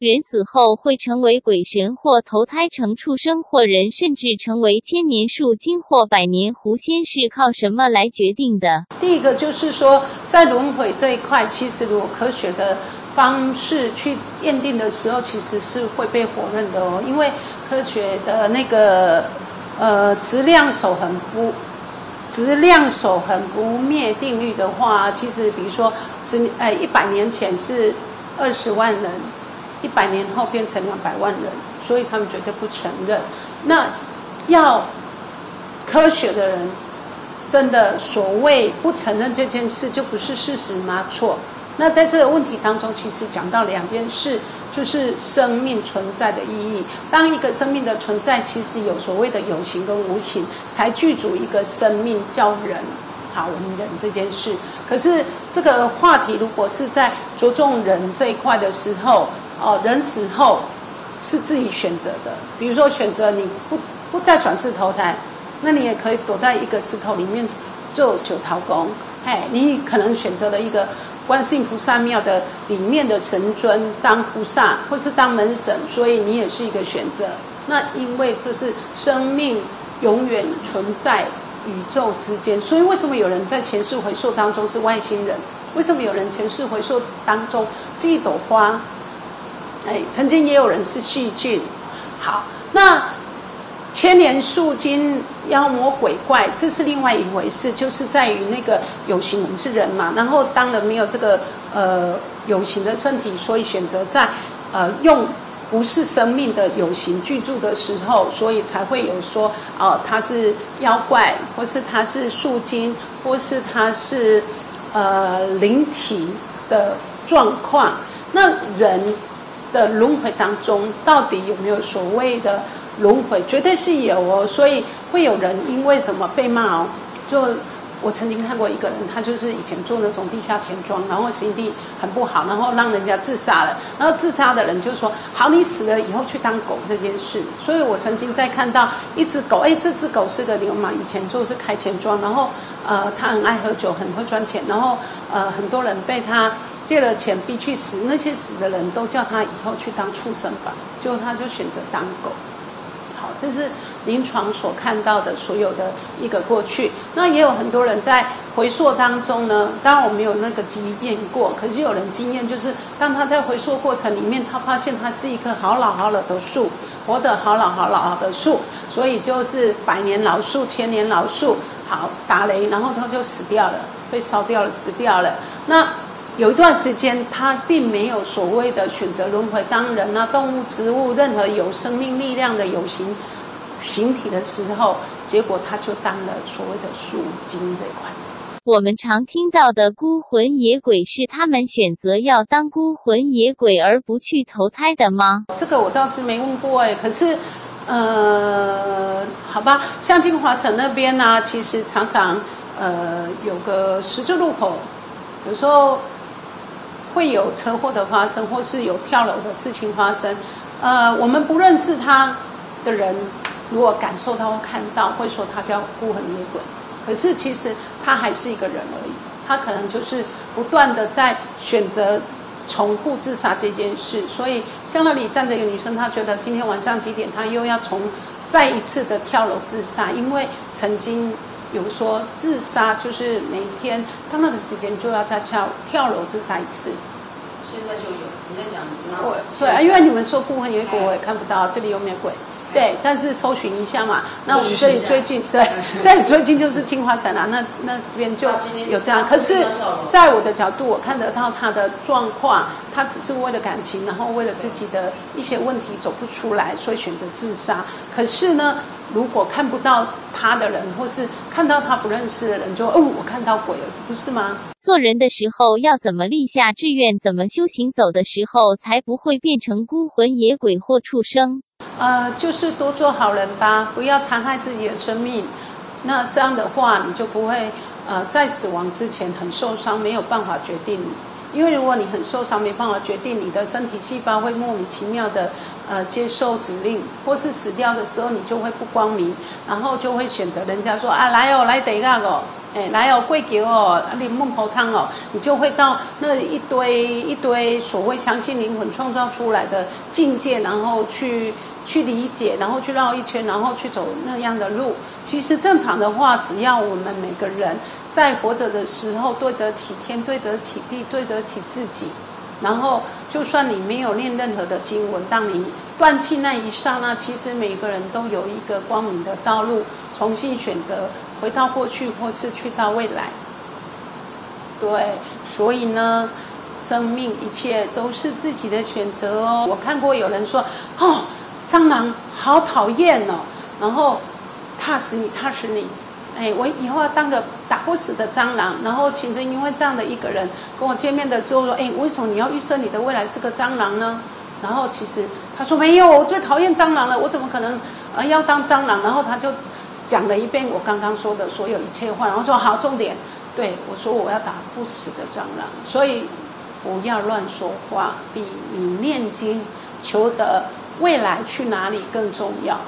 人死后会成为鬼神，或投胎成畜生，或人，甚至成为千年树精或百年狐仙，是靠什么来决定的？第一个就是说，在轮回这一块，其实如果科学的方式去验定的时候，其实是会被否认的哦，因为科学的那个呃质量守恒不质量守恒不灭定律的话，其实比如说十呃一百年前是二十万人。一百年后变成两百万人，所以他们绝对不承认。那要科学的人真的所谓不承认这件事，就不是事实吗？错。那在这个问题当中，其实讲到两件事，就是生命存在的意义。当一个生命的存在，其实有所谓的有形跟无形，才具足一个生命叫人。好，我们人这件事。可是这个话题如果是在着重人这一块的时候，哦，人死后是自己选择的。比如说，选择你不不再转世投胎，那你也可以躲在一个石头里面做九桃功。嘿，你可能选择了一个观世音菩萨庙的里面的神尊当菩萨，或是当门神，所以你也是一个选择。那因为这是生命永远存在宇宙之间，所以为什么有人在前世回溯当中是外星人？为什么有人前世回溯当中是一朵花？曾经也有人是细菌。好，那千年树精、妖魔鬼怪，这是另外一回事，就是在于那个有形，我们是人嘛。然后当人没有这个呃有形的身体，所以选择在呃用不是生命的有形居住的时候，所以才会有说哦，他是妖怪，或是他是树精，或是他是呃灵体的状况。那人。的轮回当中，到底有没有所谓的轮回？绝对是有哦。所以会有人因为什么被骂哦？就我曾经看过一个人，他就是以前做那种地下钱庄，然后心地很不好，然后让人家自杀了。然后自杀的人就说：“好，你死了以后去当狗这件事。”所以我曾经在看到一只狗，哎，这只狗是个流氓，以前就是开钱庄，然后呃，他很爱喝酒，很会赚钱，然后呃，很多人被他。借了钱逼去死，那些死的人都叫他以后去当畜生吧，结果他就选择当狗。好，这是临床所看到的所有的一个过去。那也有很多人在回溯当中呢，当然我没有那个经验过，可是有人经验就是，当他在回溯过程里面，他发现他是一棵好老好老的树，活得好老好老的树，所以就是百年老树、千年老树。好，打雷，然后他就死掉了，被烧掉了，死掉了。那有一段时间，他并没有所谓的选择轮回当人啊、动物、植物，任何有生命力量的有形形体的时候，结果他就当了所谓的树精这一块。我们常听到的孤魂野鬼，是他们选择要当孤魂野鬼而不去投胎的吗？这个我倒是没问过哎。可是，呃，好吧，像金华城那边呢，其实常常呃有个十字路口，有时候。会有车祸的发生，或是有跳楼的事情发生。呃，我们不认识他的人，如果感受到或看到，会说他叫孤魂野鬼。可是其实他还是一个人而已，他可能就是不断的在选择重复自杀这件事。所以像那里站着一个女生，她觉得今天晚上几点，她又要从再一次的跳楼自杀，因为曾经有说自杀就是每天到那个时间就要再跳跳楼自杀一次。现在就有你在讲那对啊，因为你们说孤魂野鬼我也看不到，这里有没有鬼？对，但是搜寻一下嘛。那我们这里最近对，这里最近 就是金华城啊，那那边就有这样。可是在我的角度，我看得到他的状况，他只是为了感情，然后为了自己的一些问题走不出来，所以选择自杀。可是呢？如果看不到他的人，或是看到他不认识的人，就哦，我看到鬼了，不是吗？做人的时候要怎么立下志愿，怎么修行，走的时候才不会变成孤魂野鬼或畜生？呃，就是多做好人吧，不要残害自己的生命。那这样的话，你就不会呃在死亡之前很受伤，没有办法决定。因为如果你很受伤，没办法决定，你的身体细胞会莫名其妙的呃接受指令，或是死掉的时候你就会不光明，然后就会选择人家说啊来哦来等一下哦，哎，来哦，贵酒哦，啉孟婆汤哦，你就会到那一堆一堆所谓相信灵魂创造出来的境界，然后去去理解，然后去绕一圈，然后去走那样的路。其实正常的话，只要我们每个人在活着的时候对得起天，对得起地，对得起自己，然后就算你没有念任何的经文，当你断气那一刹那，其实每个人都有一个光明的道路，重新选择。回到过去，或是去到未来，对，所以呢，生命一切都是自己的选择哦。我看过有人说：“哦，蟑螂好讨厌哦，然后踏死你，踏死你。”哎，我以后要当个打不死的蟑螂。然后，其实因为这样的一个人跟我见面的时候说：“哎，为什么你要预设你的未来是个蟑螂呢？”然后，其实他说：“没有，我最讨厌蟑螂了，我怎么可能呃要当蟑螂？”然后他就。讲了一遍我刚刚说的所有一切话然后说好重点。对我说我要打不死的蟑螂所以不要乱说话比你念经求得未来去哪里更重要。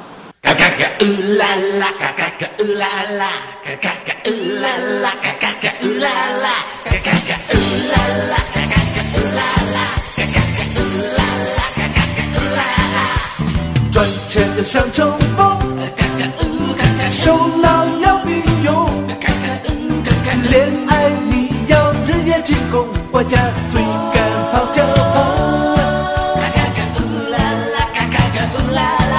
嘎嘎嘎呜啦啦嘎嘎嘎呜啦啦嘎嘎嘎呜啦啦嘎嘎嘎呜啦啦嘎嘎嘎呜啦啦嘎嘎嘎呜啦啦嘎嘎呜啦啦转车向中风手拉要并用，恋爱你要日夜进攻，我家最敢跑跳，嘎嘎嘎呜啦啦，嘎嘎嘎呜啦啦，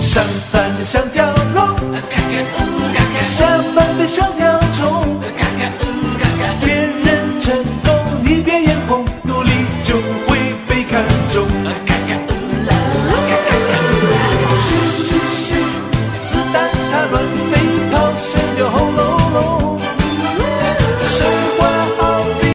上班的像条龙，嘎嘎呜嘎嘎，下班的像条。